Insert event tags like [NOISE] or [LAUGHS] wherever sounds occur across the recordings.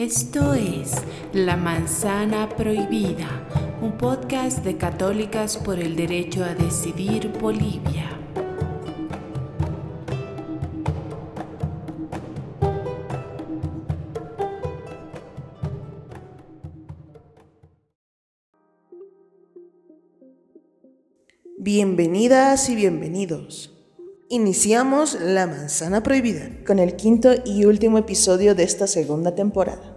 Esto es La Manzana Prohibida, un podcast de Católicas por el Derecho a Decidir Bolivia. Bienvenidas y bienvenidos. Iniciamos La Manzana Prohibida con el quinto y último episodio de esta segunda temporada.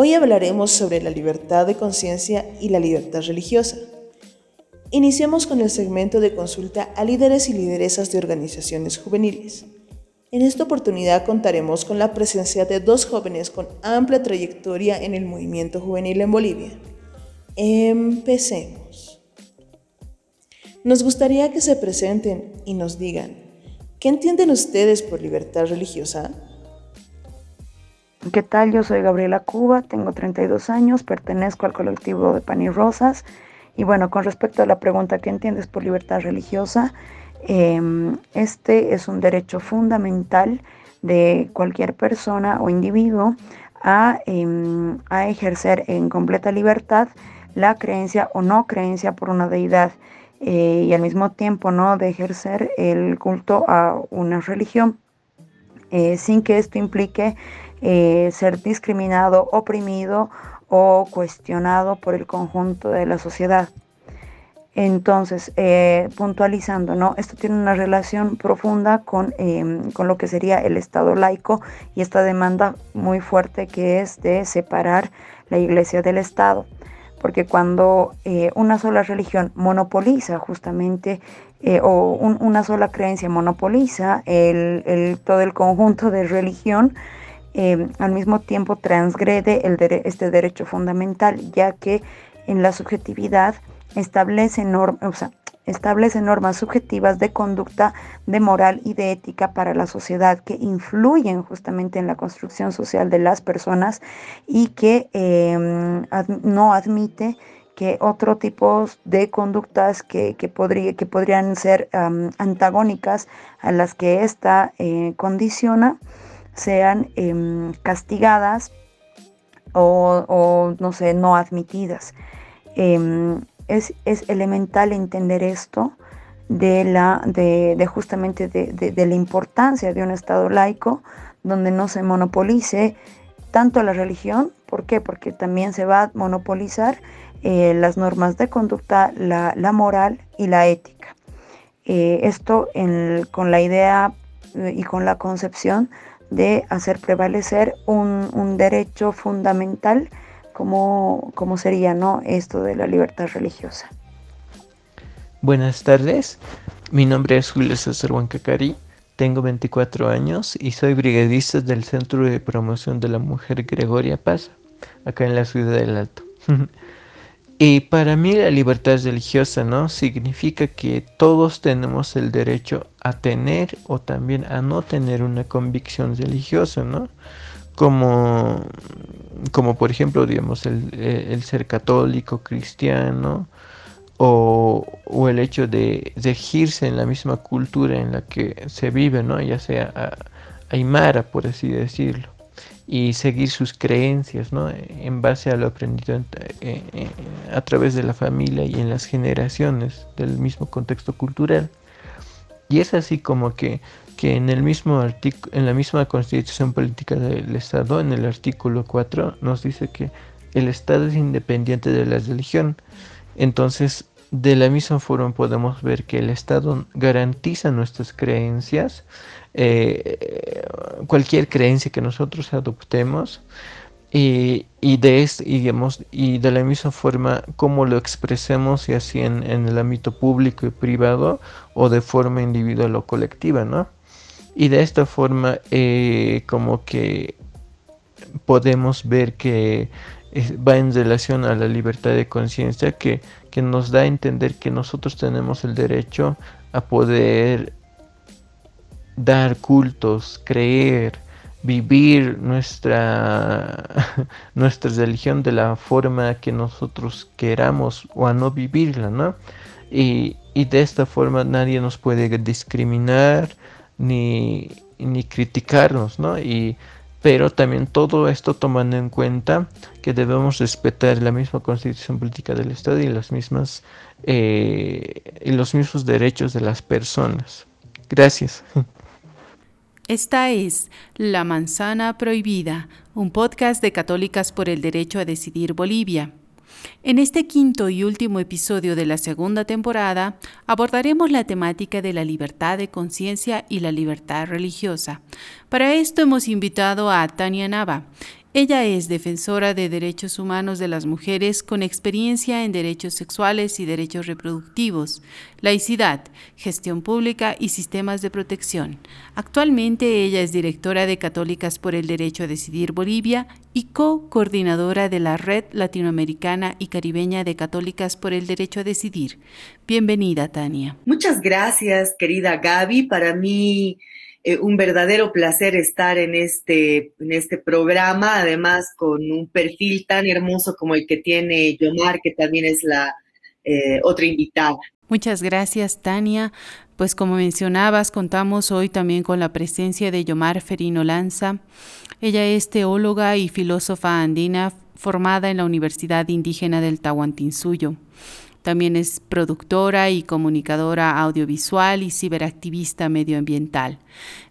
Hoy hablaremos sobre la libertad de conciencia y la libertad religiosa. Iniciamos con el segmento de consulta a líderes y lideresas de organizaciones juveniles. En esta oportunidad contaremos con la presencia de dos jóvenes con amplia trayectoria en el movimiento juvenil en Bolivia. Empecemos. Nos gustaría que se presenten y nos digan, ¿qué entienden ustedes por libertad religiosa? ¿Qué tal? Yo soy Gabriela Cuba, tengo 32 años, pertenezco al colectivo de Pan y Rosas. Y bueno, con respecto a la pregunta, ¿qué entiendes por libertad religiosa? Em, este es un derecho fundamental de cualquier persona o individuo a, em, a ejercer en completa libertad la creencia o no creencia por una deidad. Eh, y al mismo tiempo no de ejercer el culto a una religión eh, sin que esto implique eh, ser discriminado, oprimido o cuestionado por el conjunto de la sociedad. Entonces, puntualizando, ¿no? Esto tiene una relación profunda con, con, lo que sería el Estado laico y esta demanda muy fuerte que es de separar la iglesia del Estado porque cuando eh, una sola religión monopoliza justamente eh, o una sola creencia monopoliza el, todo el conjunto de religión, eh, al mismo tiempo transgrede este derecho fundamental, ya que en la subjetividad establece normas, establece normas subjetivas de conducta, de moral y de ética para la sociedad que influyen justamente en la construcción social de las personas y que em, no admite que otro tipo de conductas que, que podrían ser antagónicas a las que ésta eh, condiciona sean em, castigadas o, no sé, no admitidas. Em, es, elemental entender esto de, la, de, justamente de, la importancia de un Estado laico donde no se monopolice tanto la religión, ¿por qué? Porque también se va a monopolizar eh, las normas de conducta, la, moral y la ética. Eh, esto con la idea eh, y con la concepción de hacer prevalecer un, un derecho fundamental cómo, sería ¿no? esto de la libertad religiosa. Buenas tardes, mi nombre es Julio César Huancacari, tengo 24 años y soy brigadista del Centro de Promoción de la Mujer Gregoria Paz, acá en la ciudad del Alto. [LAUGHS] y para mí la libertad religiosa, ¿no? Significa que todos tenemos el derecho a tener o también a no tener una convicción religiosa, ¿no? Como como por ejemplo, digamos, el, ser católico, cristiano, o, el hecho de regirse en la misma cultura en la que se vive, ¿no? ya sea aymara, por así decirlo, y seguir sus creencias ¿no? en base a lo aprendido a través de la familia y en las generaciones del mismo contexto cultural. Y es así como que que en, el mismo en la misma constitución política del Estado, en el artículo 4, nos dice que el Estado es independiente de la religión. Entonces, de la misma forma podemos ver que el Estado garantiza nuestras creencias, eh, cualquier creencia que nosotros adoptemos, y, de digamos, y de la misma forma como lo expresemos, y así en, en el ámbito público y privado, o de forma individual o colectiva, ¿no? Y de esta forma eh, como que podemos ver que va en relación a la libertad de conciencia que, que nos da a entender que nosotros tenemos el derecho a poder dar cultos, creer, vivir nuestra, [LAUGHS] nuestra religión de la forma que nosotros queramos o a no vivirla, ¿no? Y, y de esta forma nadie nos puede discriminar, ni, ni criticarnos, ¿no? Y, pero también todo esto tomando en cuenta que debemos respetar la misma constitución política del Estado y las mismas eh, y los mismos derechos de las personas. Gracias. [LAUGHS] Esta es La Manzana Prohibida, un podcast de Católicas por el Derecho a Decidir Bolivia. En este quinto y último episodio de la segunda temporada abordaremos la temática de la libertad de conciencia y la libertad religiosa. Para esto hemos invitado a Tania Nava. Ella es defensora de derechos humanos de las mujeres con experiencia en derechos sexuales y derechos reproductivos, laicidad, gestión pública y sistemas de protección. Actualmente ella es directora de Católicas por el Derecho a Decidir Bolivia y co-coordinadora de la Red Latinoamericana y Caribeña de Católicas por el Derecho a Decidir. Bienvenida, Tania. Muchas gracias, querida Gaby. Para mí eh, un verdadero placer estar en este, en este programa, además con un perfil tan hermoso como el que tiene Yomar, que también es la eh, otra invitada. Muchas gracias, Tania. Pues como mencionabas, contamos hoy también con la presencia de Yomar Ferino Lanza. Ella es teóloga y filósofa andina formada en la Universidad Indígena del Tahuantinsuyo. También es productora y comunicadora audiovisual y ciberactivista medioambiental.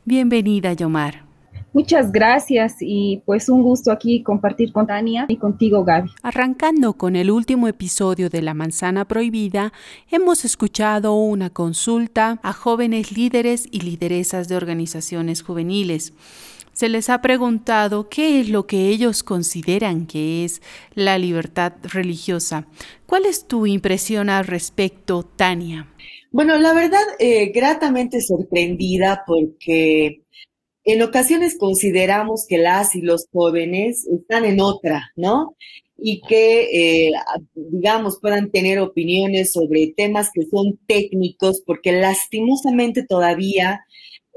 Bienvenida, Yomar. Muchas gracias y pues un gusto aquí compartir con Tania y contigo, Gaby. Arrancando con el último episodio de La Manzana Prohibida, hemos escuchado una consulta a jóvenes líderes y lideresas de organizaciones juveniles se les ha preguntado qué es lo que ellos consideran que es la libertad religiosa. ¿Cuál es tu impresión al respecto, Tania? Bueno, la verdad, eh, gratamente sorprendida porque en ocasiones consideramos que las y los jóvenes están en otra, ¿no? Y que, eh, digamos, puedan tener opiniones sobre temas que son técnicos, porque lastimosamente todavía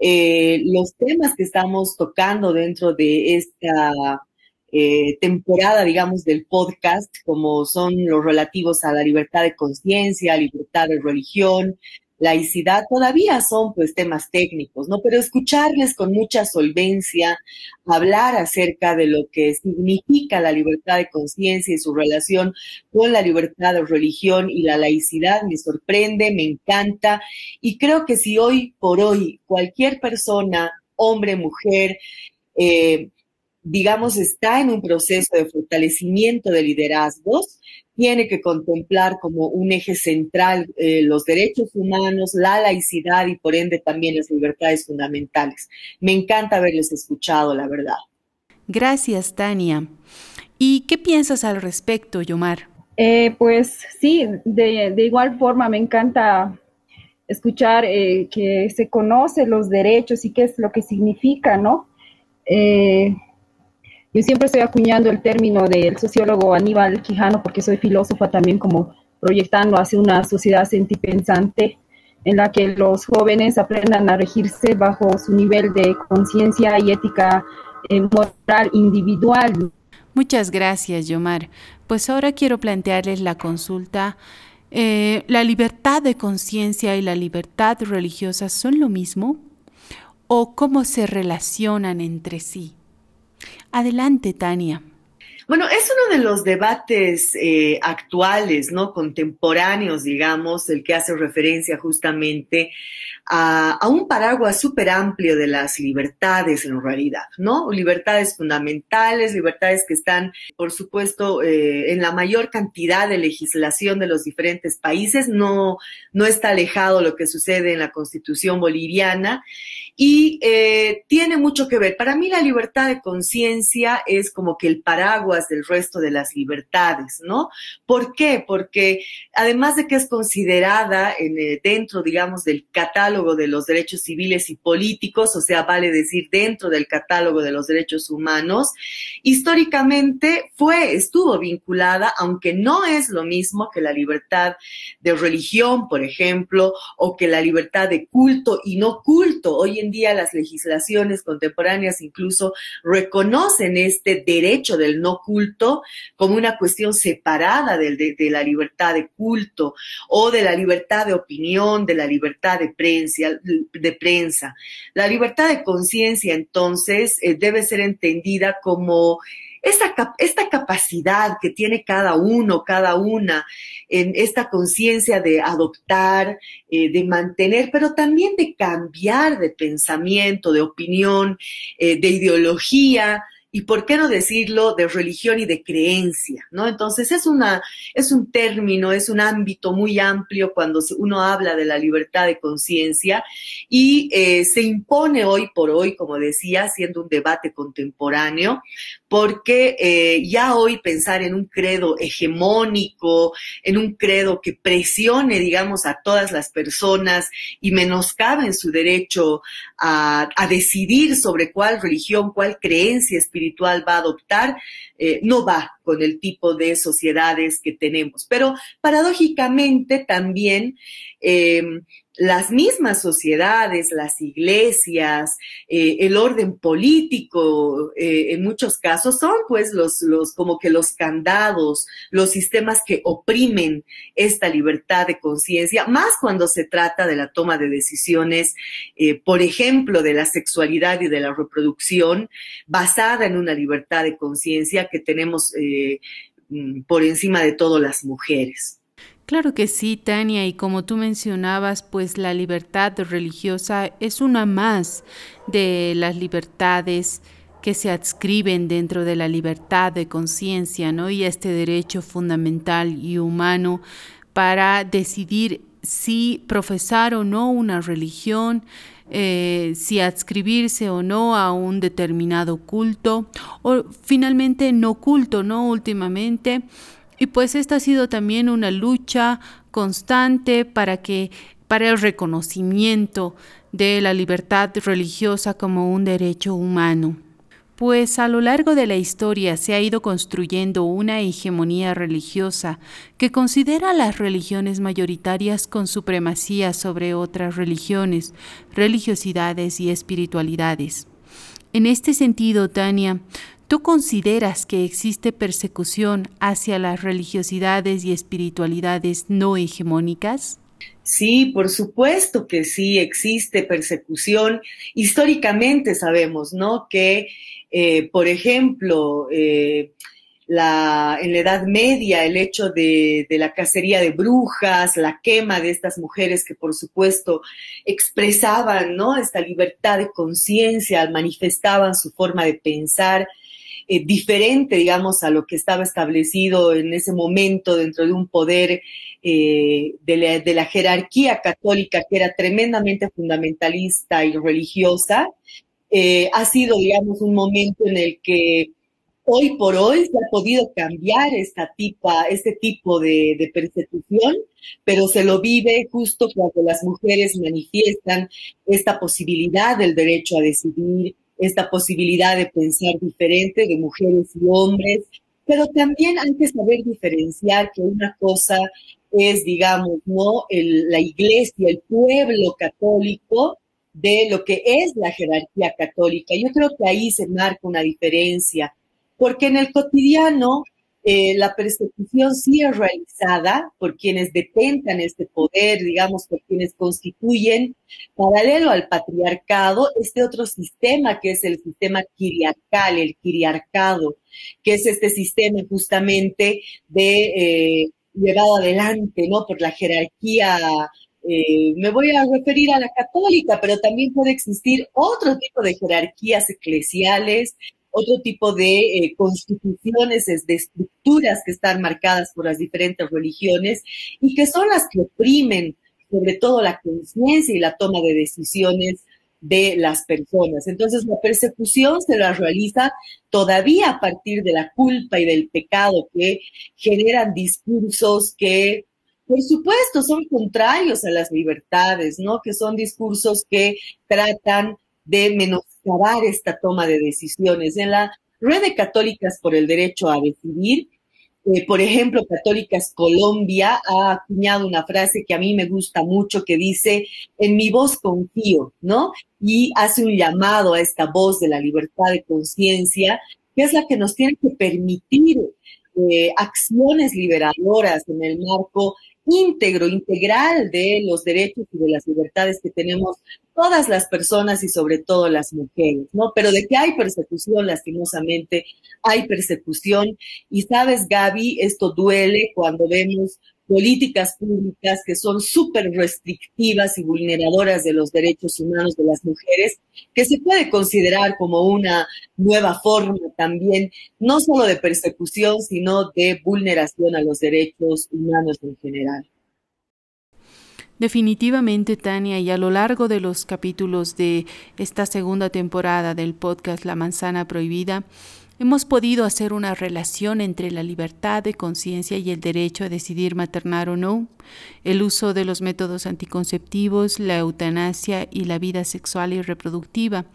eh, los temas que estamos tocando dentro de esta eh, temporada, digamos, del podcast, como son los relativos a la libertad de conciencia, libertad de religión, laicidad todavía son pues temas técnicos, ¿no? Pero escucharles con mucha solvencia, hablar acerca de lo que significa la libertad de conciencia y su relación con la libertad de religión y la laicidad me sorprende, me encanta y creo que si hoy por hoy cualquier persona, hombre, mujer, eh, digamos, está en un proceso de fortalecimiento de liderazgos, tiene que contemplar como un eje central eh, los derechos humanos, la laicidad y por ende también las libertades fundamentales. Me encanta haberles escuchado, la verdad. Gracias, Tania. ¿Y qué piensas al respecto, Yomar? Eh, pues sí, de, igual forma me encanta escuchar eh, que se conoce los derechos y qué es lo que significa, ¿no? Yo siempre estoy acuñando el término del sociólogo Aníbal Quijano porque soy filósofa también como proyectando hacia una sociedad sentipensante en la que los jóvenes aprendan a regirse bajo su nivel de conciencia y ética eh, moral individual. Muchas gracias, Yomar. Pues ahora quiero plantearles la consulta. Eh, ¿La libertad de conciencia y la libertad religiosa son lo mismo? ¿O cómo se relacionan entre sí? Adelante, Tania. Bueno, es uno de los debates eh, actuales, ¿no? Contemporáneos, digamos, el que hace referencia justamente a, un paraguas súper amplio de las libertades en realidad, ¿no? Libertades fundamentales, libertades que están, por supuesto, eh, en la mayor cantidad de legislación de los diferentes países, no, no está alejado lo que sucede en la constitución boliviana y eh, tiene mucho que ver. Para mí la libertad de conciencia es como que el paraguas del resto de las libertades, ¿no? ¿Por qué? Porque además de que es considerada en, eh, dentro, digamos, del catálogo de los derechos civiles y políticos, o sea, vale decir dentro del catálogo de los derechos humanos, históricamente fue, estuvo vinculada, aunque no es lo mismo que la libertad de religión, por ejemplo, o que la libertad de culto y no culto. Hoy en día las legislaciones contemporáneas incluso reconocen este derecho del no culto como una cuestión separada de, la libertad de culto o de la libertad de opinión, de la libertad de prensa. De prensa. La libertad de conciencia entonces eh, debe ser entendida como esta, esta capacidad que tiene cada uno, cada una, en esta conciencia de adoptar, eh, de mantener, pero también de cambiar de pensamiento, de opinión, eh, de ideología, y por qué no decirlo de religión y de creencia, ¿no? Entonces es una es un término, es un ámbito muy amplio cuando uno habla de la libertad de conciencia y eh, se impone hoy por hoy, como decía, siendo un debate contemporáneo, porque eh, ya hoy pensar en un credo hegemónico, en un credo que presione, digamos, a todas las personas y menoscabe en su derecho a, a decidir sobre cuál religión, cuál creencia espiritual espiritual va a adoptar, eh, no va con el tipo de sociedades que tenemos. Pero paradójicamente también eh, las mismas sociedades, las iglesias, eh, el orden político, eh, en muchos casos son pues los, los, como que los candados, los sistemas que oprimen esta libertad de conciencia, más cuando se trata de la toma de decisiones, eh, por ejemplo, de la sexualidad y de la reproducción, basada en una libertad de conciencia que tenemos mm, por encima de todo las mujeres. Claro que sí, Tania, y como tú mencionabas, pues la libertad religiosa es una más de las libertades que se adscriben dentro de la libertad de conciencia, ¿no? Y este derecho fundamental y humano para decidir si profesar o no una religión, eh, si adscribirse o no a un determinado culto, o finalmente no culto, ¿no? Últimamente y pues esta ha sido también una lucha constante para que para el reconocimiento de la libertad religiosa como un derecho humano. Pues a lo largo de la historia se ha ido construyendo una hegemonía religiosa que considera a las religiones mayoritarias con supremacía sobre otras religiones, religiosidades y espiritualidades. En este sentido, Tania, ¿Tú consideras que existe persecución hacia las religiosidades y espiritualidades no hegemónicas? Sí, por supuesto que sí, existe persecución. Históricamente sabemos, ¿no? Que, eh, por ejemplo, eh, en la Edad Media, el hecho de, de, la cacería de brujas, la quema de estas mujeres que por supuesto expresaban ¿no? esta libertad de conciencia, manifestaban su forma de pensar, eh, diferente, digamos, a lo que estaba establecido en ese momento dentro de un poder eh, de, la, jerarquía católica que era tremendamente fundamentalista y religiosa, eh, ha sido, digamos, un momento en el que hoy por hoy se ha podido cambiar este tipo de, de, persecución, pero se lo vive justo cuando las mujeres manifiestan esta posibilidad del derecho a decidir, esta posibilidad de pensar diferente de mujeres y hombres, pero también hay que saber diferenciar que una cosa es, digamos, ¿no? la iglesia, el pueblo católico, de lo que es la jerarquía católica. Yo creo que ahí se marca una diferencia, porque en el cotidiano eh, la persecución sí es realizada por quienes detentan este poder, digamos, por quienes constituyen, paralelo al patriarcado, este otro sistema que es el sistema quiriarcal, el quiriarcado, que es este sistema justamente de eh, llevado adelante, ¿no? Por la jerarquía eh, me voy a referir a la católica, pero también puede existir otro tipo de jerarquías eclesiales, otro tipo de eh, constituciones, de estructuras que están marcadas por las diferentes religiones y que son las que oprimen sobre todo la conciencia y la toma de decisiones de las personas. Entonces, la persecución se la realiza todavía a partir de la culpa y del pecado que generan discursos que, por supuesto, son contrarios a las libertades, ¿no? Que son discursos que tratan de menoscabar esta toma de decisiones. En la red de católicas por el derecho a decidir, eh, por ejemplo, Católicas Colombia ha acuñado una frase que a mí me gusta mucho que dice, en mi voz confío, ¿no? Y hace un llamado a esta voz de la libertad de conciencia, que es la que nos tiene que permitir eh, acciones liberadoras en el marco íntegro, integral de los derechos y de las libertades que tenemos todas las personas y sobre todo las mujeres, ¿no? Pero de que hay persecución, lastimosamente, hay persecución. Y sabes, Gaby, esto duele cuando vemos políticas públicas que son súper restrictivas y vulneradoras de los derechos humanos de las mujeres, que se puede considerar como una nueva forma también, no solo de persecución, sino de vulneración a los derechos humanos en general. Definitivamente, Tania, y a lo largo de los capítulos de esta segunda temporada del podcast La manzana prohibida, hemos podido hacer una relación entre la libertad de conciencia y el derecho a decidir maternar o no, el uso de los métodos anticonceptivos, la eutanasia y la vida sexual y reproductiva.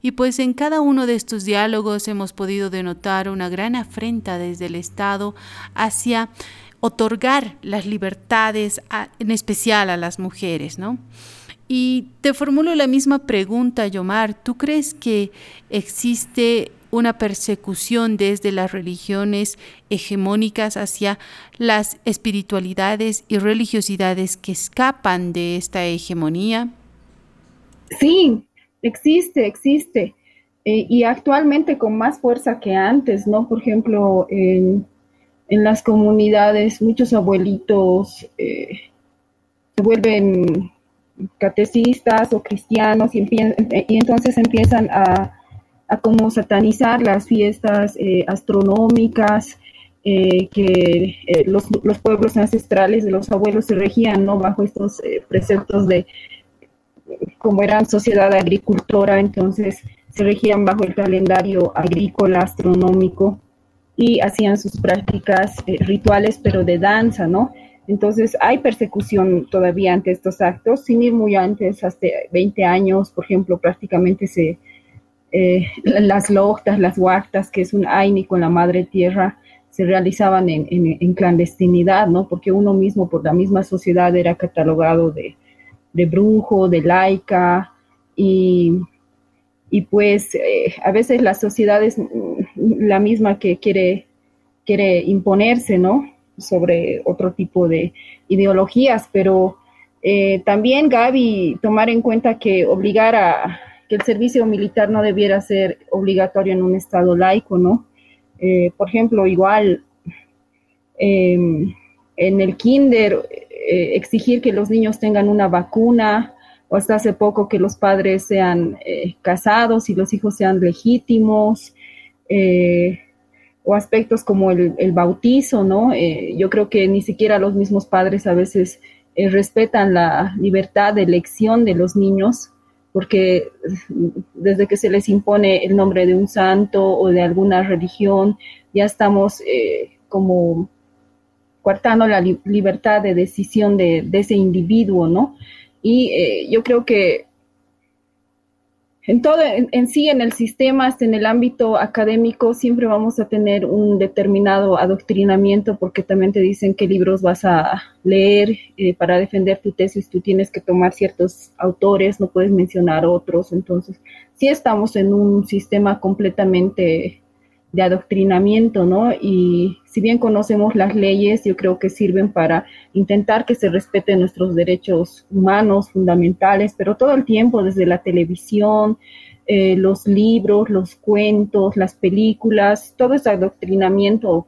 Y pues en cada uno de estos diálogos hemos podido denotar una gran afrenta desde el Estado hacia otorgar las libertades, en especial a las mujeres, ¿no? Y te formulo la misma pregunta, Yomar. ¿Tú crees que existe una persecución desde las religiones hegemónicas hacia las espiritualidades y religiosidades que escapan de esta hegemonía? Sí, existe, existe. Eh, y actualmente con más fuerza que antes, ¿no? Por ejemplo, en en las comunidades muchos abuelitos eh, se vuelven catecistas o cristianos y, entonces empiezan a, como satanizar las fiestas eh, astronómicas eh, que los, los, pueblos ancestrales de los abuelos se regían ¿no? bajo estos preceptos de como eran sociedad agricultora, entonces se regían bajo el calendario agrícola astronómico y hacían sus prácticas eh, rituales, pero de danza, ¿no? Entonces hay persecución todavía ante estos actos, sin ir muy antes, hasta 20 años, por ejemplo, prácticamente se, eh, las loctas, las huartas, que es un aini con la madre tierra, se realizaban en, clandestinidad, ¿no? Porque uno mismo, por la misma sociedad, era catalogado de, de brujo, de laica, y, y pues eh, a veces la sociedad es la misma que quiere, quiere imponerse, ¿no? Sobre otro tipo de ideologías, pero eh, también, Gaby, tomar en cuenta que obligar a que el servicio militar no debiera ser obligatorio en un Estado laico, ¿no? Eh, por ejemplo, igual em, en el kinder eh, exigir que los niños tengan una vacuna o hasta hace poco que los padres sean casados y los hijos sean legítimos, eh, o aspectos como el, bautizo, ¿no? Eh, yo creo que ni siquiera los mismos padres a veces eh, respetan la libertad de elección de los niños, porque desde que se les impone el nombre de un santo o de alguna religión, ya estamos como coartando la libertad de decisión de, de, ese individuo, ¿no? Y yo creo que en todo, en, sí, en el sistema, hasta en el ámbito académico, siempre vamos a tener un determinado adoctrinamiento porque también te dicen qué libros vas a leer eh, para defender tu tesis. Tú tienes que tomar ciertos autores, no puedes mencionar otros. Entonces, sí estamos en un sistema completamente de adoctrinamiento, ¿no? Y si bien conocemos las leyes, yo creo que sirven para intentar que se respeten nuestros derechos humanos fundamentales, pero todo el tiempo, desde la televisión, eh, los libros, los cuentos, las películas, todo ese adoctrinamiento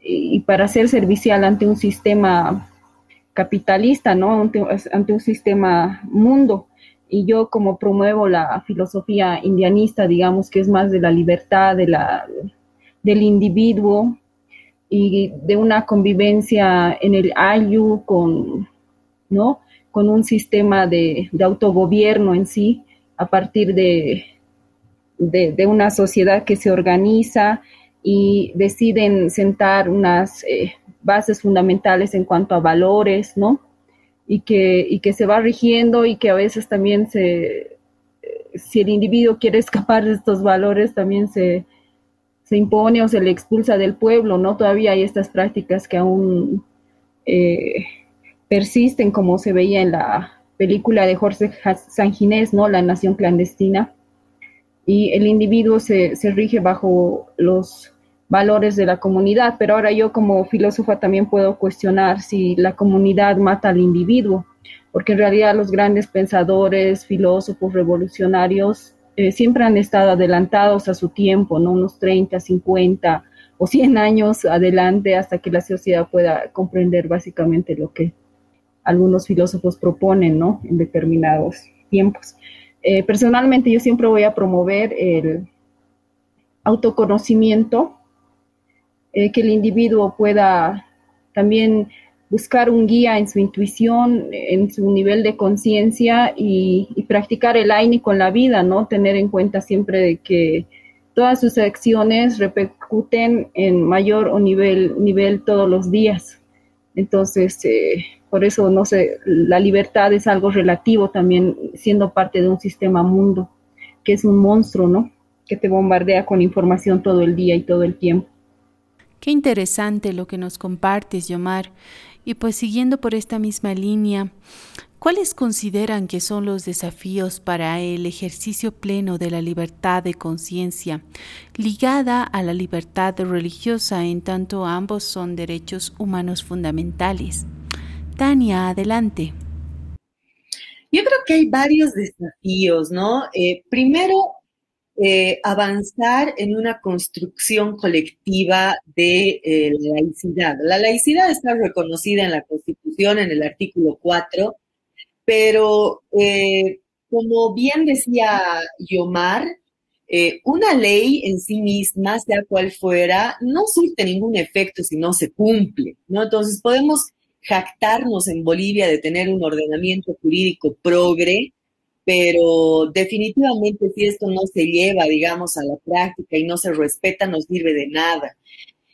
y, para ser servicial ante un sistema capitalista, ¿no? Ante, ante un sistema mundo y yo como promuevo la filosofía indianista, digamos que es más de la libertad, de la del individuo y de una convivencia en el Ayu con, ¿no? con un sistema de, autogobierno en sí, a partir de, de, una sociedad que se organiza y deciden sentar unas eh, bases fundamentales en cuanto a valores, ¿no? Y que, y que se va rigiendo y que a veces también se, si el individuo quiere escapar de estos valores, también se, se impone o se le expulsa del pueblo, ¿no? Todavía hay estas prácticas que aún eh, persisten, como se veía en la película de Jorge Sanginés, ¿no? La nación clandestina. Y el individuo se, se rige bajo los valores de la comunidad, pero ahora yo como filósofa también puedo cuestionar si la comunidad mata al individuo, porque en realidad los grandes pensadores, filósofos, revolucionarios eh, siempre han estado adelantados a su tiempo, ¿no? Unos 30, 50 o 100 años adelante hasta que la sociedad pueda comprender básicamente lo que algunos filósofos proponen, ¿no? En determinados tiempos. Eh, personalmente yo siempre voy a promover el autoconocimiento, eh, que el individuo pueda también buscar un guía en su intuición, en su nivel de conciencia y, practicar el AINI con la vida, ¿no? Tener en cuenta siempre de que todas sus acciones repercuten en mayor o nivel, nivel todos los días. Entonces, eh, por eso, no sé, la libertad es algo relativo también, siendo parte de un sistema mundo, que es un monstruo, ¿no? Que te bombardea con información todo el día y todo el tiempo. Qué interesante lo que nos compartes, Yomar. Y pues siguiendo por esta misma línea, ¿cuáles consideran que son los desafíos para el ejercicio pleno de la libertad de conciencia ligada a la libertad religiosa en tanto ambos son derechos humanos fundamentales? Tania, adelante. Yo creo que hay varios desafíos, ¿no? Eh, primero, eh, avanzar en una construcción colectiva de eh, la laicidad. La laicidad está reconocida en la Constitución en el artículo 4, pero eh, como bien decía Yomar, una ley en sí misma, sea cual fuera, no surte ningún efecto si no se cumple, ¿no? Entonces podemos jactarnos en Bolivia de tener un ordenamiento jurídico progre, pero definitivamente si esto no se lleva, digamos, a la práctica y no se respeta, no sirve de nada.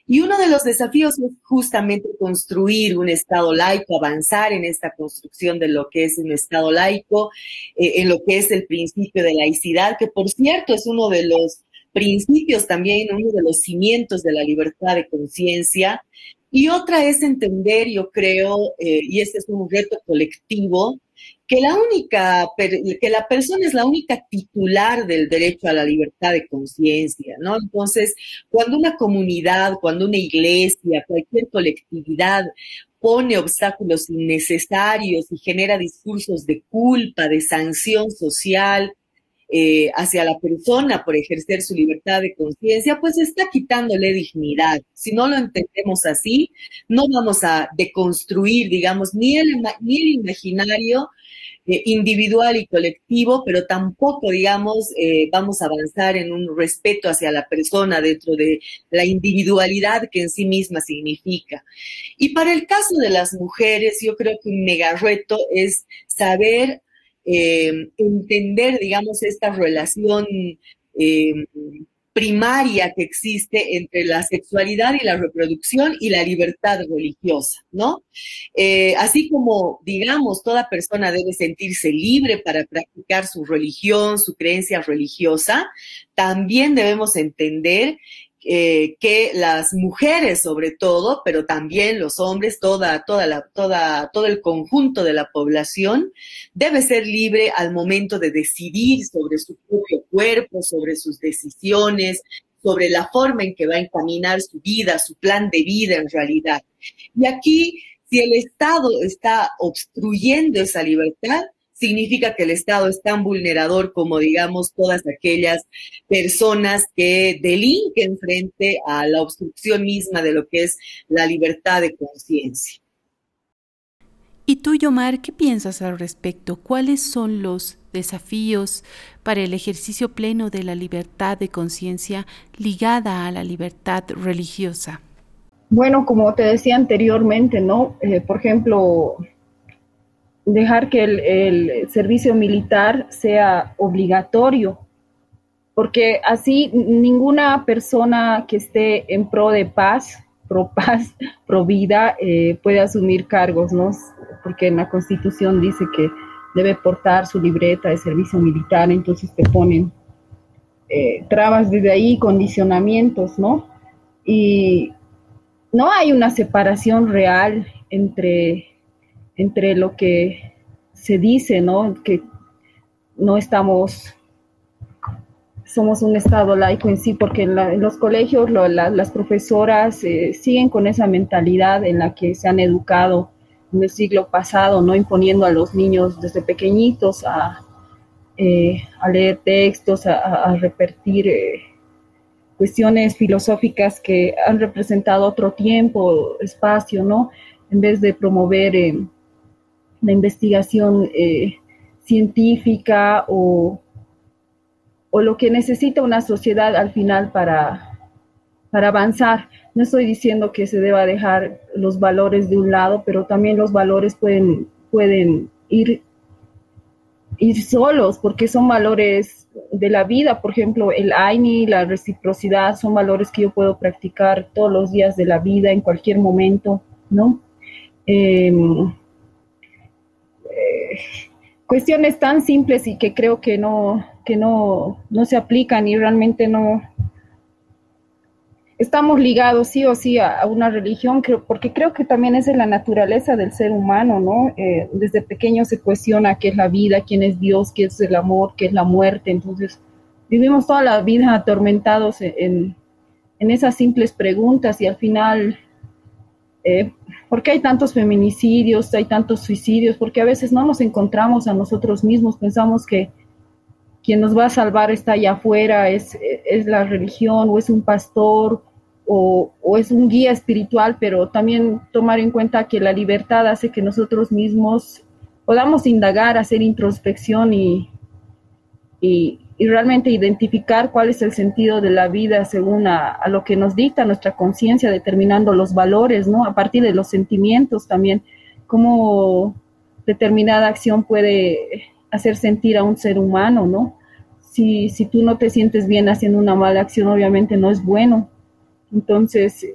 Y uno de los desafíos es justamente construir un Estado laico, avanzar en esta construcción de lo que es un Estado laico, eh, en lo que es el principio de laicidad, que por cierto es uno de los principios también, uno de los cimientos de la libertad de conciencia. Y otra es entender, yo creo, eh, y este es un reto colectivo, que la única, que la persona es la única titular del derecho a la libertad de conciencia, ¿no? Entonces, cuando una comunidad, cuando una iglesia, cualquier colectividad pone obstáculos innecesarios y genera discursos de culpa, de sanción social, eh, hacia la persona por ejercer su libertad de conciencia, pues está quitándole dignidad. Si no lo entendemos así, no vamos a deconstruir, digamos, ni el, imaginario eh, individual y colectivo, pero tampoco, digamos, eh, vamos a avanzar en un respeto hacia la persona dentro de la individualidad que en sí misma significa. Y para el caso de las mujeres, yo creo que un mega reto es saber eh, entender, digamos, esta relación eh, primaria que existe entre la sexualidad y la reproducción y la libertad religiosa, ¿no? Eh, así como, digamos, toda persona debe sentirse libre para practicar su religión, su creencia religiosa, también debemos entender eh, que las mujeres sobre todo, pero también los hombres, toda, toda la, toda, todo el conjunto de la población debe ser libre al momento de decidir sobre su propio cuerpo, sobre sus decisiones, sobre la forma en que va a encaminar su vida, su plan de vida en realidad. Y aquí, si el Estado está obstruyendo esa libertad, significa que el Estado es tan vulnerador como, digamos, todas aquellas personas que delinquen frente a la obstrucción misma de lo que es la libertad de conciencia. ¿Y tú, Yomar, qué piensas al respecto? ¿Cuáles son los desafíos para el ejercicio pleno de la libertad de conciencia ligada a la libertad religiosa? Bueno, como te decía anteriormente, ¿no? Eh, por ejemplo, dejar que el, servicio militar sea obligatorio, porque así ninguna persona que esté en pro de paz, pro paz, [LAUGHS] pro vida, eh, puede asumir cargos, ¿no? Porque en la Constitución dice que debe portar su libreta de servicio militar, entonces te ponen eh, trabas desde ahí, condicionamientos, ¿no? Y no hay una separación real entre, entre lo que se dice, ¿no? Que no estamos, somos un Estado laico en sí, porque en, los colegios las profesoras eh, siguen con esa mentalidad en la que se han educado en el siglo pasado, ¿no? Imponiendo a los niños desde pequeñitos a, eh, a leer textos, a, repetir eh, cuestiones filosóficas que han representado otro tiempo, espacio, ¿no? En vez de promover eh, la investigación científica o, o, lo que necesita una sociedad al final para, para avanzar. No estoy diciendo que se deba dejar los valores de un lado, pero también los valores pueden, pueden ir ir solos, porque son valores de la vida. Por ejemplo, el AINI, la reciprocidad, son valores que yo puedo practicar todos los días de la vida, en cualquier momento, ¿no? Em, [LAUGHS] cuestiones tan simples y que creo que no, que no, no se aplican y realmente no, estamos ligados sí o sí a, una religión, creo, porque creo que también es la naturaleza del ser humano, ¿no? Eh, desde pequeño se cuestiona qué es la vida, quién es Dios, qué es el amor, qué es la muerte, entonces vivimos toda la vida atormentados en, esas simples preguntas y al final, eh, ¿por qué hay tantos feminicidios, hay tantos suicidios? Porque a veces no nos encontramos a nosotros mismos, pensamos que quien nos va a salvar está allá afuera, es, es la religión o es un pastor o, es un guía espiritual, pero también tomar en cuenta que la libertad hace que nosotros mismos podamos indagar, hacer introspección y, y, realmente identificar cuál es el sentido de la vida según a, lo que nos dicta nuestra conciencia, determinando los valores, ¿no? A partir de los sentimientos también, cómo determinada acción puede hacer sentir a un ser humano, ¿no? Si, si tú no te sientes bien haciendo una mala acción, obviamente no es bueno. Entonces, eh,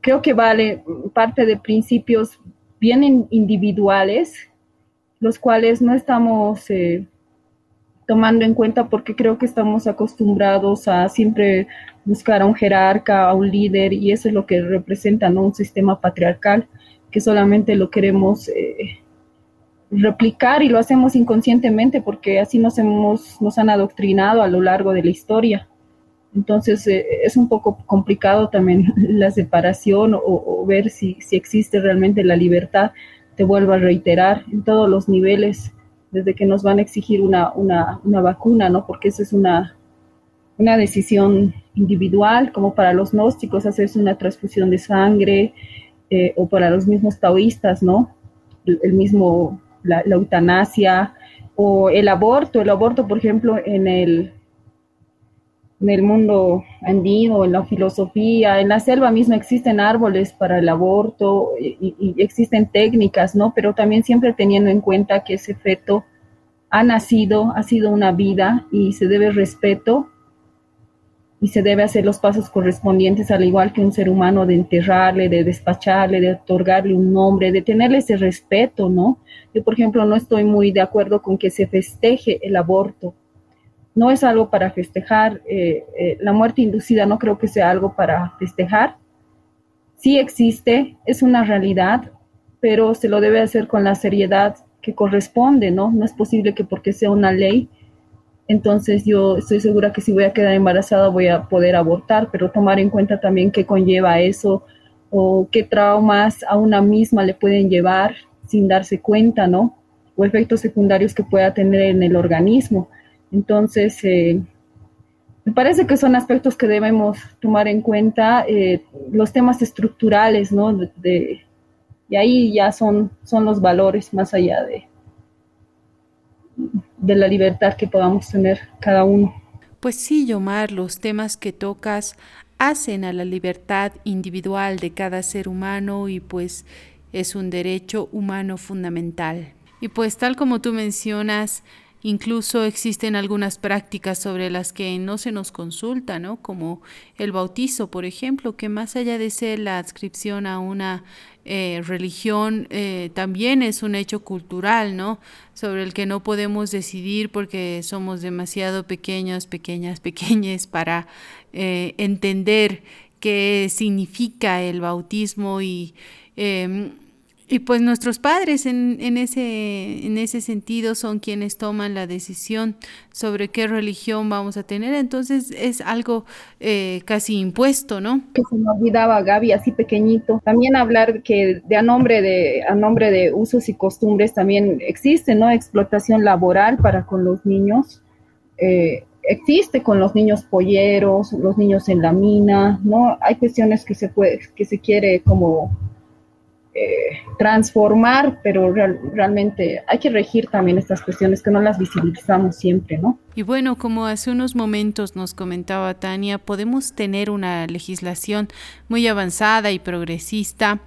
creo que vale parte de principios bien individuales, los cuales no estamos eh, tomando en cuenta porque creo que estamos acostumbrados a siempre buscar a un jerarca, a un líder, y eso es lo que representa ¿no? un sistema patriarcal, que solamente lo queremos eh, replicar y lo hacemos inconscientemente porque así nos, hemos, nos han adoctrinado a lo largo de la historia. Entonces eh, es un poco complicado también [LAUGHS] la separación o, ver si, si, existe realmente la libertad. Te vuelvo a reiterar en todos los niveles, desde que nos van a exigir una, una, una vacuna, ¿no? Porque esa es una, una decisión individual, como para los gnósticos hacerse una transfusión de sangre, eh, o para los mismos taoístas, ¿no? el mismo la, eutanasia o el aborto. El aborto, por ejemplo, en el, en el mundo andino, en la filosofía, en la selva misma existen árboles para el aborto y, y, existen técnicas, ¿no? Pero también siempre teniendo en cuenta que ese feto ha nacido, ha sido una vida y se debe respeto y se debe hacer los pasos correspondientes, al igual que un ser humano, de enterrarle, de despacharle, de otorgarle un nombre, de tenerle ese respeto, ¿no? Yo, por ejemplo, no estoy muy de acuerdo con que se festeje el aborto. No es algo para festejar. Eh, eh, la muerte inducida no creo que sea algo para festejar. Sí existe, es una realidad, pero se lo debe hacer con la seriedad que corresponde, ¿no? No es posible que porque sea una ley, entonces yo estoy segura que si voy a quedar embarazada voy a poder abortar, pero tomar en cuenta también qué conlleva eso o qué traumas a una misma le pueden llevar sin darse cuenta, ¿no? O efectos secundarios que pueda tener en el organismo. Entonces, eh, me parece que son aspectos que debemos tomar en cuenta, eh, los temas estructurales, ¿no? De, y ahí ya son, son los valores más allá de, de la libertad que podamos tener cada uno. Pues sí, Yomar, los temas que tocas hacen a la libertad individual de cada ser humano y pues es un derecho humano fundamental. Y pues tal como tú mencionas, Incluso existen algunas prácticas sobre las que no se nos consulta, ¿no? Como el bautizo, por ejemplo, que más allá de ser la adscripción a una eh, religión eh, también es un hecho cultural, ¿no? Sobre el que no podemos decidir porque somos demasiado pequeños, pequeñas, [LAUGHS] pequeñas para eh, entender qué significa el bautismo y em, y pues nuestros padres en, en, ese, en ese sentido son quienes toman la decisión sobre qué religión vamos a tener. Entonces es algo eh, casi impuesto, ¿no? Que se me olvidaba, Gaby, así pequeñito. También hablar que de a nombre de, a nombre de usos y costumbres también existe, ¿no? Explotación laboral para con los niños. Eh, existe con los niños polleros, los niños en la mina, ¿no? Hay cuestiones que se puede, que se quiere como transformar, pero realmente hay que regir también estas cuestiones que no las visibilizamos siempre, ¿no? Y bueno, como hace unos momentos nos comentaba Tania, podemos tener una legislación muy avanzada y progresista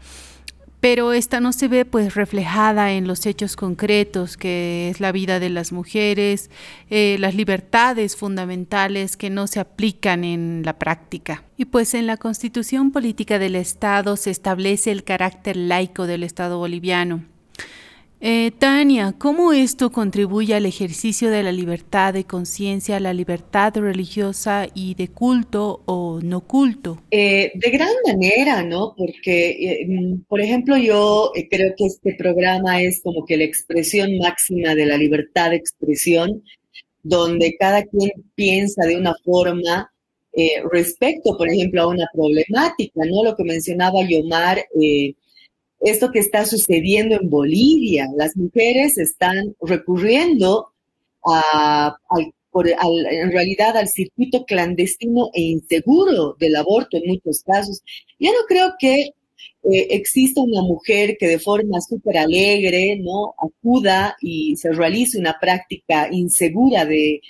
pero esta no se ve pues reflejada en los hechos concretos, que es la vida de las mujeres, eh, las libertades fundamentales que no se aplican en la práctica. Y pues en la constitución política del Estado se establece el carácter laico del Estado boliviano. Eh, Tania, ¿cómo esto contribuye al ejercicio de la libertad de conciencia, la libertad religiosa y de culto o no culto? Eh, de gran manera, ¿no? Porque, eh, mm, por ejemplo, yo creo que este programa es como que la expresión máxima de la libertad de expresión, donde cada quien piensa de una forma respecto, por ejemplo, a una problemática, ¿no? Lo que mencionaba Yomar esto que está sucediendo en Bolivia. Las mujeres están recurriendo a, en realidad al circuito clandestino e inseguro del aborto en muchos casos. Yo no creo que eh, exista una mujer que de forma súper alegre, ¿no? Acuda y se realice una práctica insegura de,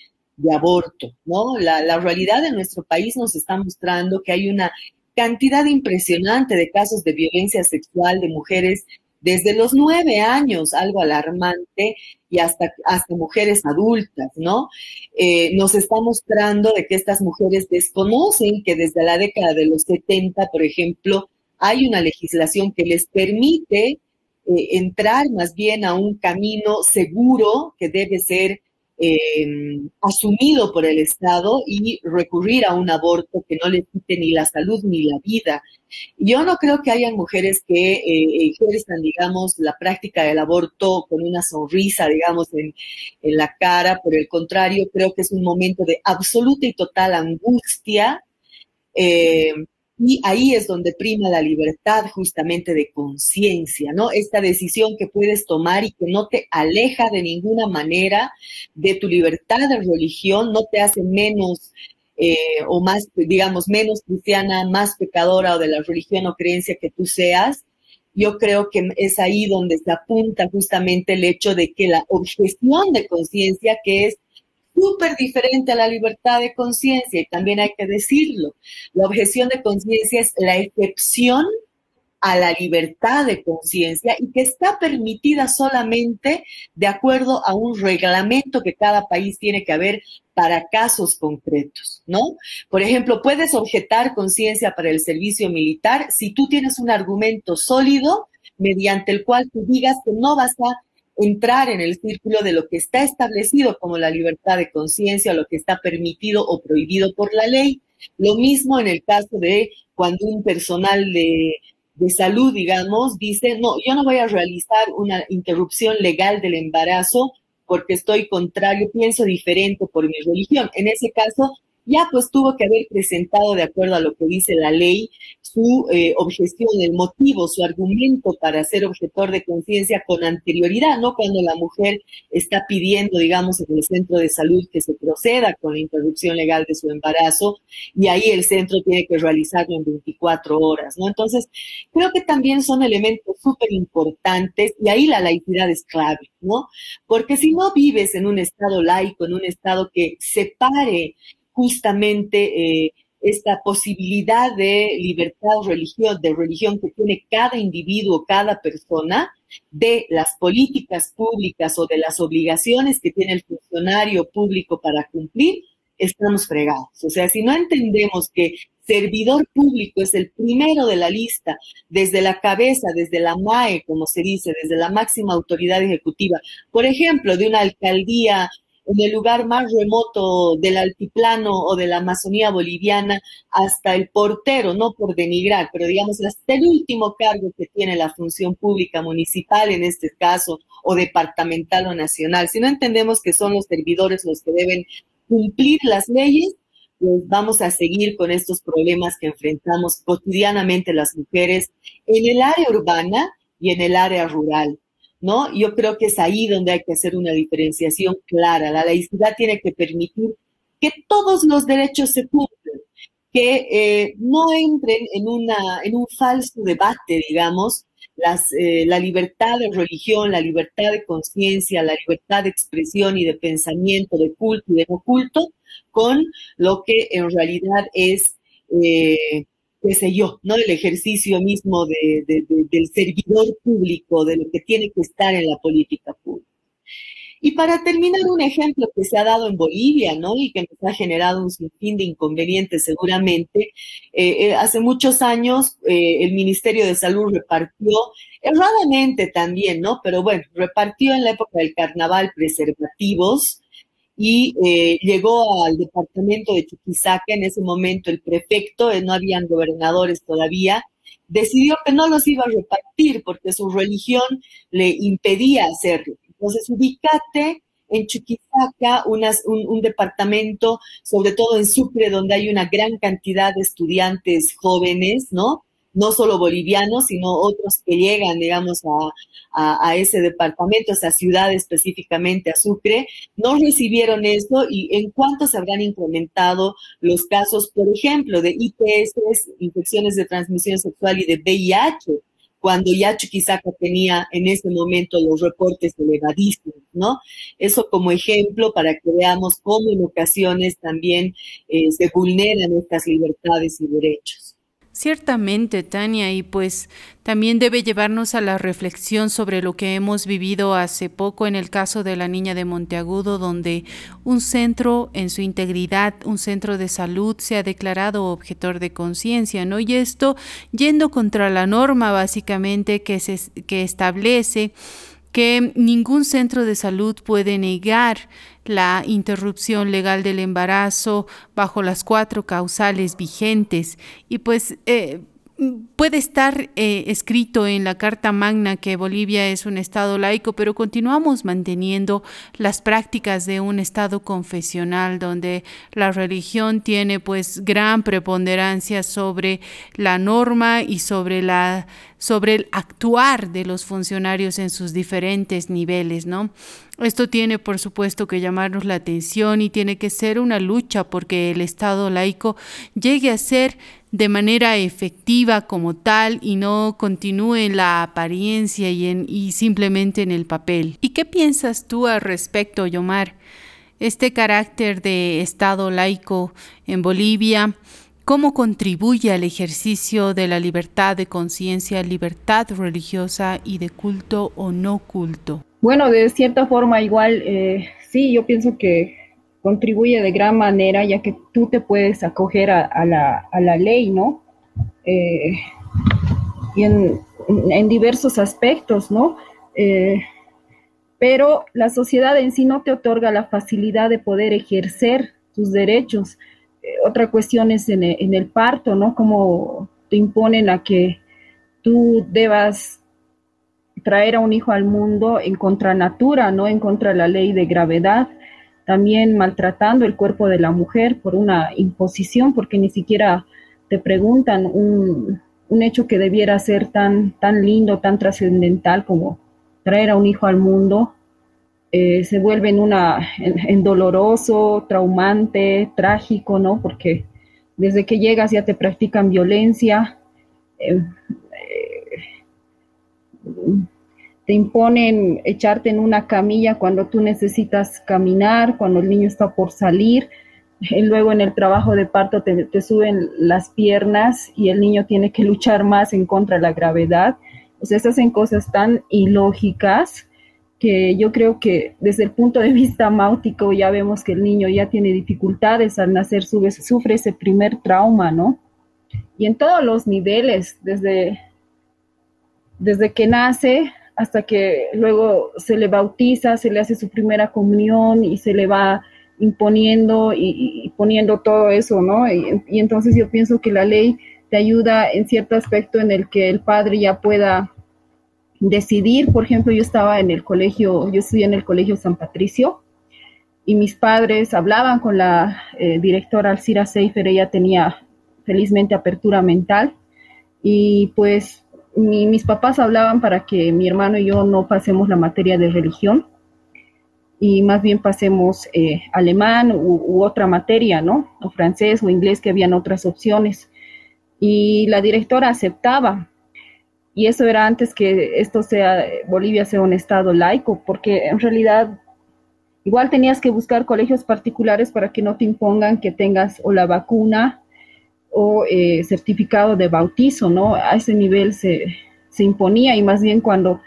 aborto, ¿no? La, la realidad de nuestro país nos está mostrando que hay una cantidad impresionante de casos de violencia sexual de mujeres desde los nueve años, algo alarmante, y hasta, hasta mujeres adultas, ¿no? Eh, nos está mostrando de que estas mujeres desconocen que desde la década de los 70, por ejemplo, hay una legislación que les permite eh, entrar más bien a un camino seguro que debe ser eh, asumido por el Estado y recurrir a un aborto que no le quite ni la salud ni la vida. Yo no creo que hayan mujeres que eh, ejerzan, digamos, la práctica del aborto con una sonrisa, digamos, en, en, la cara. Por el contrario, creo que es un momento de absoluta y total angustia. Eh, y ahí es donde prima la libertad justamente de conciencia, ¿no? Esta decisión que puedes tomar y que no te aleja de ninguna manera de tu libertad de religión, no te hace menos eh, o más, digamos, menos cristiana, más pecadora o de la religión o creencia que tú seas. Yo creo que es ahí donde se apunta justamente el hecho de que la objeción de conciencia, que es súper diferente a la libertad de conciencia y también hay que decirlo. La objeción de conciencia es la excepción a la libertad de conciencia y que está permitida solamente de acuerdo a un reglamento que cada país tiene que haber para casos concretos, ¿no? Por ejemplo, puedes objetar conciencia para el servicio militar si tú tienes un argumento sólido mediante el cual tú digas que no vas a entrar en el círculo de lo que está establecido como la libertad de conciencia, lo que está permitido o prohibido por la ley. Lo mismo en el caso de cuando un personal de, de salud, digamos, dice, no, yo no voy a realizar una interrupción legal del embarazo porque estoy contrario, pienso diferente por mi religión. En ese caso, ya pues tuvo que haber presentado, de acuerdo a lo que dice la ley, su eh, objeción, el motivo, su argumento para ser objetor de conciencia con anterioridad, ¿no? Cuando la mujer está pidiendo, digamos, en el centro de salud que se proceda con la interrupción legal de su embarazo y ahí el centro tiene que realizarlo en 24 horas, ¿no? Entonces, creo que también son elementos súper importantes y ahí la laicidad es clave, ¿no? Porque si no vives en un estado laico, en un estado que separe justamente eh, esta posibilidad de libertad religión, de religión que tiene cada individuo, cada persona, de las políticas públicas o de las obligaciones que tiene el funcionario público para cumplir, estamos fregados. O sea, si no entendemos que servidor público es el primero de la lista, desde la cabeza, desde la MAE, como se dice, desde la máxima autoridad ejecutiva, por ejemplo, de una alcaldía en el lugar más remoto del altiplano o de la Amazonía boliviana hasta el portero, no por denigrar, pero digamos hasta el último cargo que tiene la función pública municipal en este caso, o departamental o nacional. Si no entendemos que son los servidores los que deben cumplir las leyes, pues vamos a seguir con estos problemas que enfrentamos cotidianamente las mujeres en el área urbana y en el área rural. ¿No? Yo creo que es ahí donde hay que hacer una diferenciación clara. La laicidad tiene que permitir que todos los derechos se cumplan, que eh, no entren en, una, en un falso debate, digamos, las, eh, la libertad de religión, la libertad de conciencia, la libertad de expresión y de pensamiento, de culto y de no culto, con lo que en realidad es, eh, qué sé yo, ¿no? El ejercicio mismo de, del servidor público, de lo que tiene que estar en la política pública. Y para terminar, un ejemplo que se ha dado en Bolivia, ¿no? Y que nos ha generado un sinfín de inconvenientes seguramente. Eh, eh, hace muchos años el Ministerio de Salud repartió, erradamente también, ¿no? Pero bueno, repartió en la época del carnaval preservativos y eh, llegó al departamento de Chuquisaca, en ese momento el prefecto, eh, no habían gobernadores todavía, decidió que no los iba a repartir porque su religión le impedía hacerlo. Entonces, ubicate en Chuquisaca, un, un, departamento, sobre todo en Sucre, donde hay una gran cantidad de estudiantes jóvenes, ¿no? No solo bolivianos, sino otros que llegan, digamos, a, a, ese departamento, a esa ciudad específicamente, a Sucre, no recibieron eso y en cuánto se habrán incrementado los casos, por ejemplo, de IPS, infecciones de transmisión sexual y de VIH, cuando ya Chuquisaca tenía en ese momento los reportes elevadísimos, ¿no? Eso como ejemplo para que veamos cómo en ocasiones también eh, se vulneran estas libertades y derechos. Ciertamente, Tania, y pues también debe llevarnos a la reflexión sobre lo que hemos vivido hace poco en el caso de la niña de Monteagudo, donde un centro en su integridad, un centro de salud, se ha declarado objetor de conciencia, ¿no? Y esto yendo contra la norma básicamente que, se, que establece que ningún centro de salud puede negar la interrupción legal del embarazo bajo las cuatro causales vigentes. Y pues eh, puede estar eh, escrito en la Carta Magna que Bolivia es un Estado laico, pero continuamos manteniendo las prácticas de un Estado confesional donde la religión tiene pues gran preponderancia sobre la norma y sobre la sobre el actuar de los funcionarios en sus diferentes niveles, ¿no? Esto tiene, por supuesto, que llamarnos la atención y tiene que ser una lucha porque el Estado laico llegue a ser de manera efectiva como tal y no continúe en la apariencia y, en, y simplemente en el papel. ¿Y qué piensas tú al respecto, Yomar? Este carácter de Estado laico en Bolivia cómo contribuye al ejercicio de la libertad de conciencia, libertad religiosa y de culto o no culto. Bueno, de cierta forma igual, eh, sí, yo pienso que contribuye de gran manera, ya que tú te puedes acoger a, la, a la, ley, ¿no? Eh, y en, en, diversos aspectos, ¿no? Eh, pero la sociedad en sí no te otorga la facilidad de poder ejercer tus derechos otra cuestión es en el, parto, ¿no? Como te imponen a que tú debas traer a un hijo al mundo en contra natura, ¿no? En contra la ley de gravedad, también maltratando el cuerpo de la mujer por una imposición, porque ni siquiera te preguntan un, hecho que debiera ser tan, tan lindo, tan trascendental como traer a un hijo al mundo, eh, se vuelve en, una, en, doloroso, traumante, trágico, ¿no? Porque desde que llegas ya te practican violencia, eh, eh, te imponen echarte en una camilla cuando tú necesitas caminar, cuando el niño está por salir, y luego en el trabajo de parto te, te suben las piernas y el niño tiene que luchar más en contra de la gravedad. O sea, se hacen cosas tan ilógicas que yo creo que desde el punto de vista máutico ya vemos que el niño ya tiene dificultades al nacer, sufre ese primer trauma, ¿no? Y en todos los niveles, desde, desde que nace hasta que luego se le bautiza, se le hace su primera comunión y se le va imponiendo y, poniendo todo eso, ¿no? y, entonces yo pienso que la ley te ayuda en cierto aspecto en el que el padre ya pueda decidir, por ejemplo, yo estaba en el colegio, yo estudié en el colegio San Patricio y mis padres hablaban con la eh, directora Alcira Seifer, ella tenía felizmente apertura mental y pues mis papás hablaban para que mi hermano y yo no pasemos la materia de religión y más bien pasemos eh, alemán u, otra materia, ¿no? O francés o inglés, que habían otras opciones. Y la directora aceptaba y eso era antes que esto sea, Bolivia sea un estado laico, porque en realidad igual tenías que buscar colegios particulares para que no te impongan que tengas o la vacuna o eh, certificado de bautizo, ¿no? A ese nivel se, imponía y más bien cuando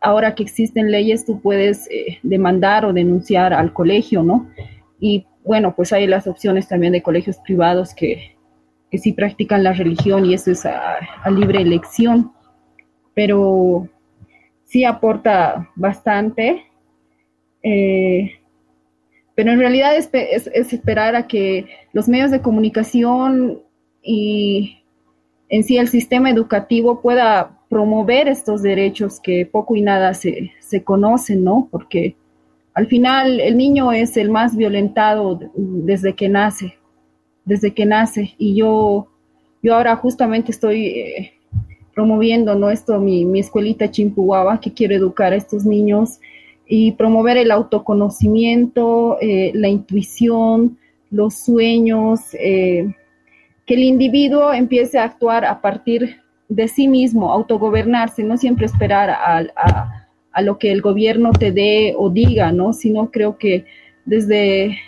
ahora que existen leyes tú puedes eh, demandar o denunciar al colegio, ¿no? Y bueno, pues hay las opciones también de colegios privados que, que sí practican la religión y eso es a libre elección pero sí aporta bastante. Eh, pero en realidad es, esperar a que los medios de comunicación y en sí el sistema educativo pueda promover estos derechos que poco y nada se, se conocen, ¿no? Porque al final el niño es el más violentado desde que nace, desde que nace. Y yo, yo ahora justamente estoy eh, promoviendo ¿no? esto, mi, mi escuelita Chimpuhuahua, que quiero educar a estos niños y promover el autoconocimiento, eh, la intuición, los sueños, eh, que el individuo empiece a actuar a partir de sí mismo, autogobernarse, no siempre esperar a, lo que el gobierno te dé o diga, ¿no? Sino creo que desde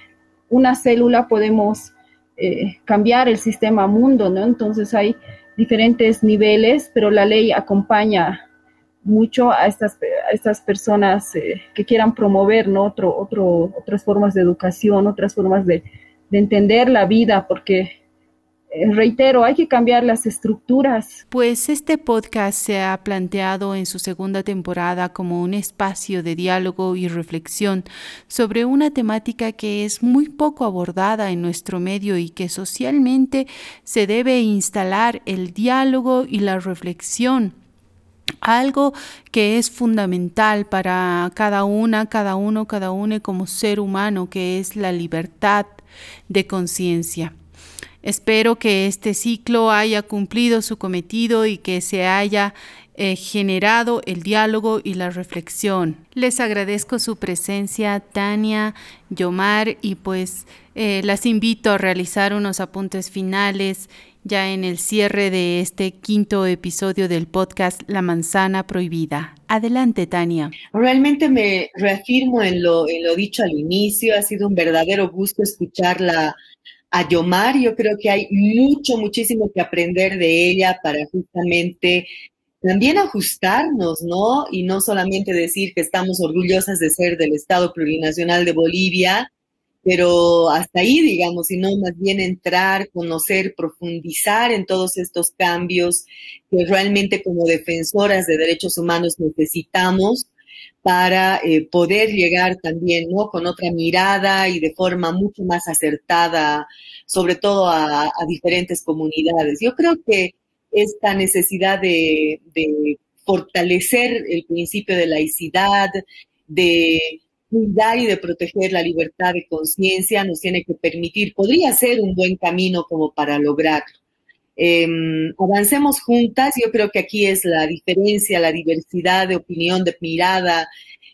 una célula podemos eh, cambiar el sistema mundo, ¿no? Entonces hay diferentes niveles, pero la ley acompaña mucho a estas, estas personas eh, que quieran promover ¿no? Otro, otro, otras formas de educación, otras formas de, de entender la vida, porque reitero, hay que cambiar las estructuras. Pues este podcast se ha planteado en su segunda temporada como un espacio de diálogo y reflexión sobre una temática que es muy poco abordada en nuestro medio y que socialmente se debe instalar el diálogo y la reflexión algo que es fundamental para cada una, cada uno, cada uno como ser humano, que es la libertad de conciencia. Espero que este ciclo haya cumplido su cometido y que se haya eh, generado el diálogo y la reflexión. Les agradezco su presencia, Tania, Yomar, y pues eh, las invito a realizar unos apuntes finales ya en el cierre de este quinto episodio del podcast La manzana prohibida. Adelante, Tania. Realmente me reafirmo en lo, en lo dicho al inicio. Ha sido un verdadero gusto escuchar la, a Yomar. Yo creo que hay mucho, muchísimo que aprender de ella para justamente también ajustarnos, ¿no? Y no solamente decir que estamos orgullosas de ser del Estado Plurinacional de Bolivia, pero hasta ahí, digamos, sino más bien entrar, conocer, profundizar en todos estos cambios que realmente como defensoras de derechos humanos necesitamos para eh, poder llegar también ¿no? con otra mirada y de forma mucho más acertada, sobre todo a, diferentes comunidades. Yo creo que esta necesidad de, fortalecer el principio de laicidad, de cuidar y de proteger la libertad de conciencia nos tiene que permitir, podría ser un buen camino como para lograrlo. Em, avancemos juntas, yo creo que aquí es la diferencia, la diversidad de opinión, de mirada,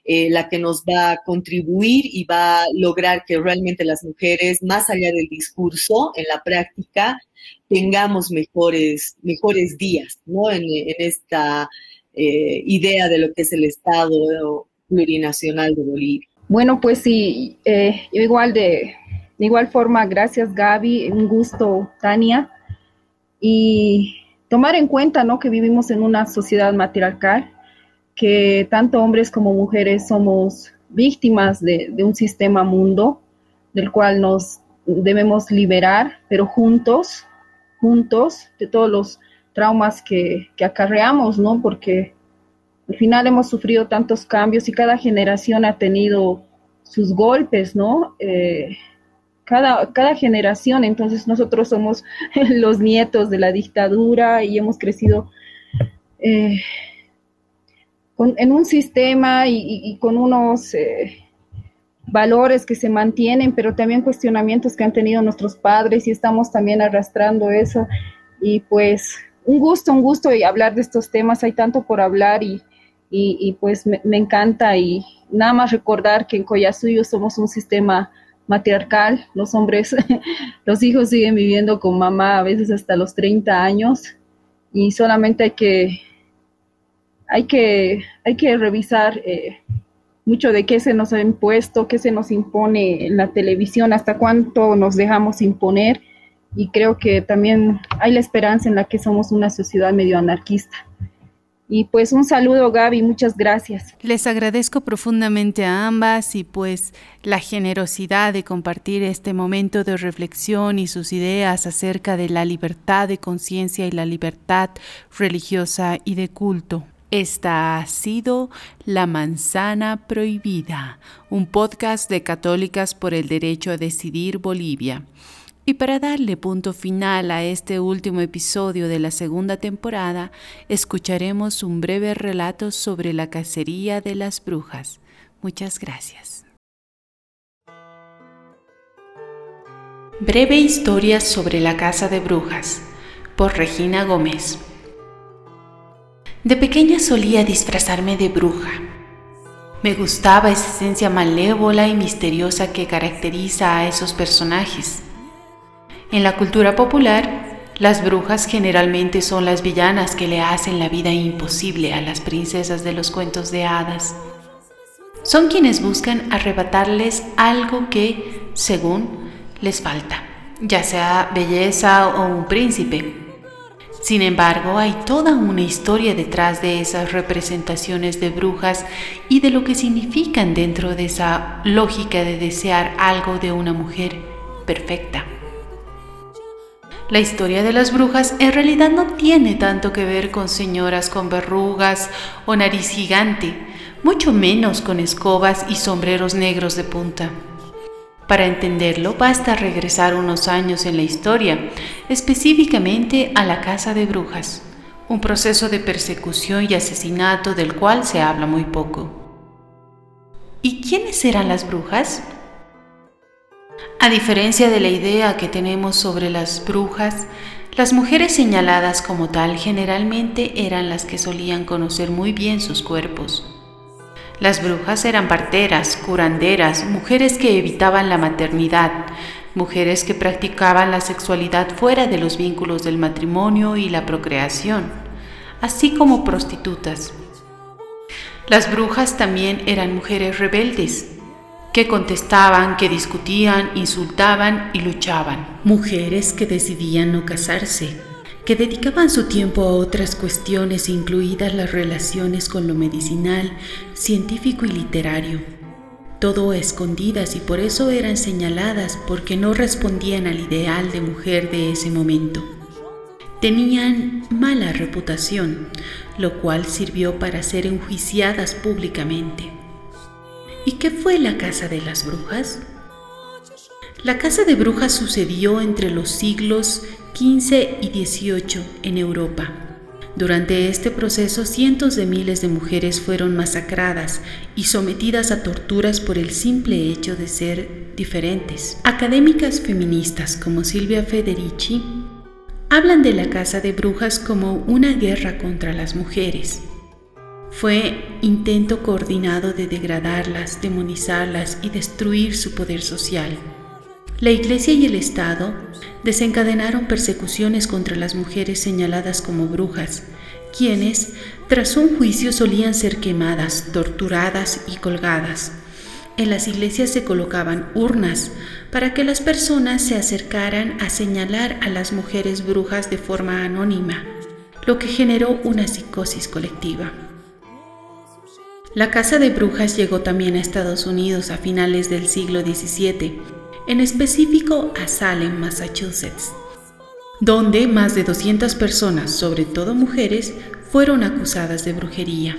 eh, la que nos va a contribuir y va a lograr que realmente las mujeres, más allá del discurso, en la práctica, tengamos mejores, mejores días, ¿no? En, esta eh, idea de lo que es el Estado plurinacional de Bolivia. Bueno, pues sí, eh, igual de, de igual forma, gracias Gaby, un gusto, Tania y tomar en cuenta ¿no? que vivimos en una sociedad matriarcal que tanto hombres como mujeres somos víctimas de, un sistema mundo del cual nos debemos liberar, pero juntos, juntos, de todos los traumas que, acarreamos, ¿no? Porque al final hemos sufrido tantos cambios y cada generación ha tenido sus golpes, ¿no? Eh, cada, cada generación, entonces nosotros somos [LAUGHS] los nietos de la dictadura y hemos crecido eh, en un sistema y, con unos eh, valores que se mantienen, pero también cuestionamientos que han tenido nuestros padres y estamos también arrastrando eso. Y pues un gusto, un gusto hablar de estos temas, hay tanto por hablar y, y, pues me, encanta y nada más recordar que en Coyasuyo somos un sistema matriarcal, los hombres, [LAUGHS] los hijos siguen viviendo con mamá a veces hasta los 30 años y solamente hay que hay que, hay que revisar eh, mucho de qué se nos ha impuesto, qué se nos impone en la televisión, hasta cuánto nos dejamos imponer. Y creo que también hay la esperanza en la que somos una sociedad medio anarquista. Y pues un saludo Gaby, muchas gracias. Les agradezco profundamente a ambas y pues la generosidad de compartir este momento de reflexión y sus ideas acerca de la libertad de conciencia y la libertad religiosa y de culto. Esta ha sido La Manzana Prohibida, un podcast de Católicas por el Derecho a Decidir Bolivia. Y para darle punto final a este último episodio de la segunda temporada, escucharemos un breve relato sobre la cacería de las brujas. Muchas gracias. Breve historia sobre la casa de brujas por Regina Gómez. De pequeña solía disfrazarme de bruja. Me gustaba esa esencia malévola y misteriosa que caracteriza a esos personajes. En la cultura popular, las brujas generalmente son las villanas que le hacen la vida imposible a las princesas de los cuentos de hadas. Son quienes buscan arrebatarles algo que, según, les falta, ya sea belleza o un príncipe sin embargo, hay toda una historia detrás de esas representaciones de brujas y de lo que significan dentro de esa lógica de desear algo de una mujer perfecta. La historia de las brujas en realidad no tiene tanto que ver con señoras con verrugas o nariz gigante, mucho menos con escobas y sombreros negros de punta. Para entenderlo basta regresar unos años en la historia, específicamente a la Casa de Brujas, un proceso de persecución y asesinato del cual se habla muy poco. ¿Y quiénes eran las brujas? A diferencia de la idea que tenemos sobre las brujas, las mujeres señaladas como tal generalmente eran las que solían conocer muy bien sus cuerpos las brujas eran parteras, curanderas, mujeres que evitaban la maternidad, mujeres que practicaban la sexualidad fuera de los vínculos del matrimonio y la procreación, así como prostitutas. Las brujas también eran mujeres rebeldes, que contestaban, que discutían, insultaban y luchaban. Mujeres que decidían no casarse, que dedicaban su tiempo a otras cuestiones, incluidas las relaciones con lo medicinal, científico y literario. Todo escondidas y por eso eran señaladas porque no respondían al ideal de mujer de ese momento. Tenían mala reputación, lo cual sirvió para ser enjuiciadas públicamente. ¿Y qué fue la Casa de las Brujas? La Casa de Brujas sucedió entre los siglos 15 y 18 en Europa. Durante este proceso cientos de miles de mujeres fueron masacradas y sometidas a torturas por el simple hecho de ser diferentes. Académicas feministas como Silvia Federici hablan de la casa de brujas como una guerra contra las mujeres. Fue intento coordinado de degradarlas, demonizarlas y destruir su poder social. La Iglesia y el Estado desencadenaron persecuciones contra las mujeres señaladas como brujas, quienes, tras un juicio, solían ser quemadas, torturadas y colgadas. En las iglesias se colocaban urnas para que las personas se acercaran a señalar a las mujeres brujas de forma anónima, lo que generó una psicosis colectiva. La caza de brujas llegó también a Estados Unidos a finales del siglo XVII, en específico a Salem, Massachusetts, donde más de 200 personas, sobre todo mujeres, fueron acusadas de brujería.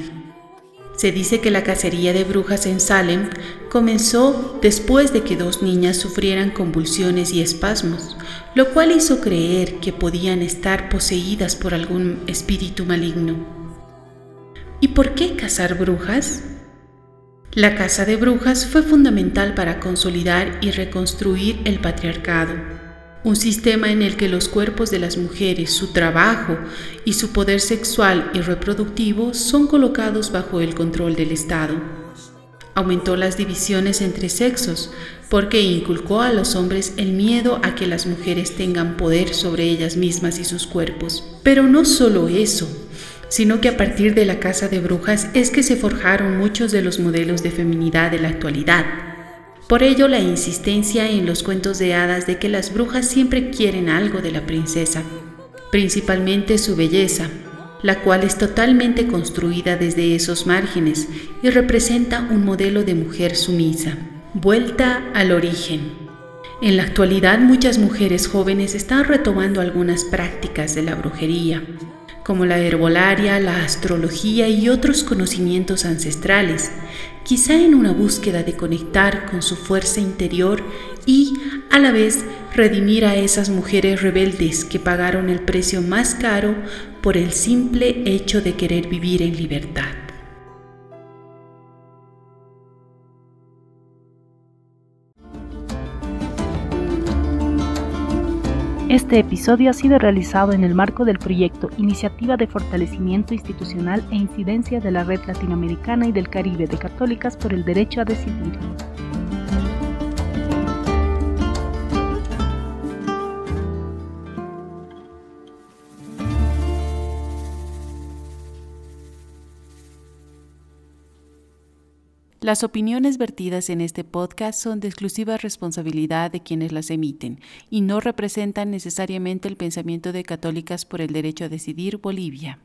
Se dice que la cacería de brujas en Salem comenzó después de que dos niñas sufrieran convulsiones y espasmos, lo cual hizo creer que podían estar poseídas por algún espíritu maligno. ¿Y por qué cazar brujas? La caza de brujas fue fundamental para consolidar y reconstruir el patriarcado, un sistema en el que los cuerpos de las mujeres, su trabajo y su poder sexual y reproductivo son colocados bajo el control del Estado. Aumentó las divisiones entre sexos porque inculcó a los hombres el miedo a que las mujeres tengan poder sobre ellas mismas y sus cuerpos. Pero no solo eso, sino que a partir de la casa de brujas es que se forjaron muchos de los modelos de feminidad de la actualidad. Por ello la insistencia en los cuentos de hadas de que las brujas siempre quieren algo de la princesa, principalmente su belleza, la cual es totalmente construida desde esos márgenes y representa un modelo de mujer sumisa. Vuelta al origen. En la actualidad muchas mujeres jóvenes están retomando algunas prácticas de la brujería, como la herbolaria, la astrología y otros conocimientos ancestrales, quizá en una búsqueda de conectar con su fuerza interior y, a la vez, redimir a esas mujeres rebeldes que pagaron el precio más caro por el simple hecho de querer vivir en libertad. Este episodio ha sido realizado en el marco del proyecto Iniciativa de Fortalecimiento Institucional e Incidencia de la Red Latinoamericana y del Caribe de Católicas por el Derecho a Decidir. Las opiniones vertidas en este podcast son de exclusiva responsabilidad de quienes las emiten y no representan necesariamente el pensamiento de Católicas por el Derecho a Decidir Bolivia.